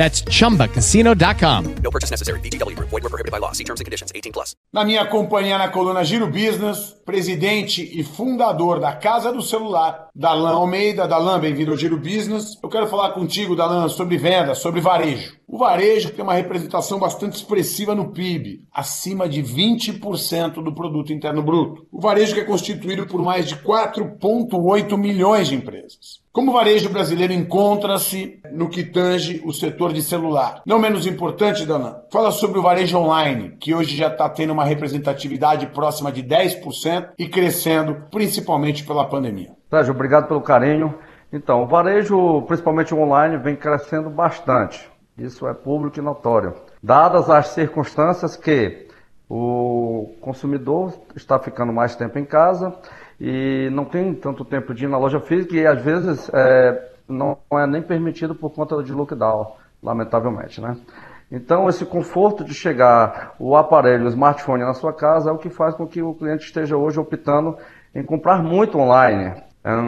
That's chumbacasino.com. No purchase necessary. Group. Void were prohibited by law. See terms and conditions. 18 plus. Na minha companhia na coluna Giro Business, presidente e fundador da Casa do Celular, Dalan Almeida. Dalan, bem-vindo ao Giro Business. Eu quero falar contigo, Dalan, sobre venda, sobre varejo. O varejo tem uma representação bastante expressiva no PIB, acima de 20% do produto interno bruto. O varejo que é constituído por mais de 4.8 milhões de empresas. Como o varejo brasileiro encontra-se no que tange o setor de celular? Não menos importante, Danan, fala sobre o varejo online, que hoje já está tendo uma representatividade próxima de 10% e crescendo, principalmente pela pandemia. Sérgio, obrigado pelo carinho. Então, o varejo, principalmente online, vem crescendo bastante. Isso é público e notório. Dadas as circunstâncias que o consumidor está ficando mais tempo em casa e não tem tanto tempo de ir na loja física e às vezes é, não é nem permitido por conta de lockdown, lamentavelmente, né? Então, esse conforto de chegar o aparelho, o smartphone na sua casa é o que faz com que o cliente esteja hoje optando em comprar muito online.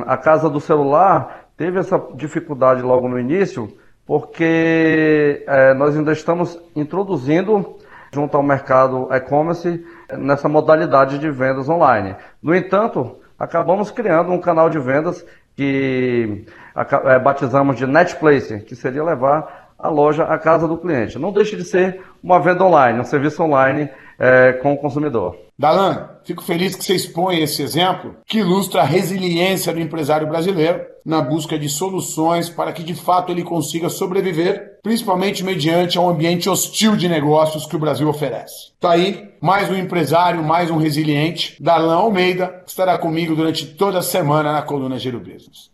A casa do celular teve essa dificuldade logo no início, porque é, nós ainda estamos introduzindo junto ao mercado e-commerce nessa modalidade de vendas online. No entanto, acabamos criando um canal de vendas que é, batizamos de Netplace, que seria levar a loja à casa do cliente. Não deixe de ser uma venda online, um serviço online é, com o consumidor. Dalan, fico feliz que você expõe esse exemplo que ilustra a resiliência do empresário brasileiro na busca de soluções para que de fato ele consiga sobreviver, principalmente mediante um ambiente hostil de negócios que o Brasil oferece. Tá aí mais um empresário, mais um resiliente, Dalan Almeida, estará comigo durante toda a semana na coluna Giro Business.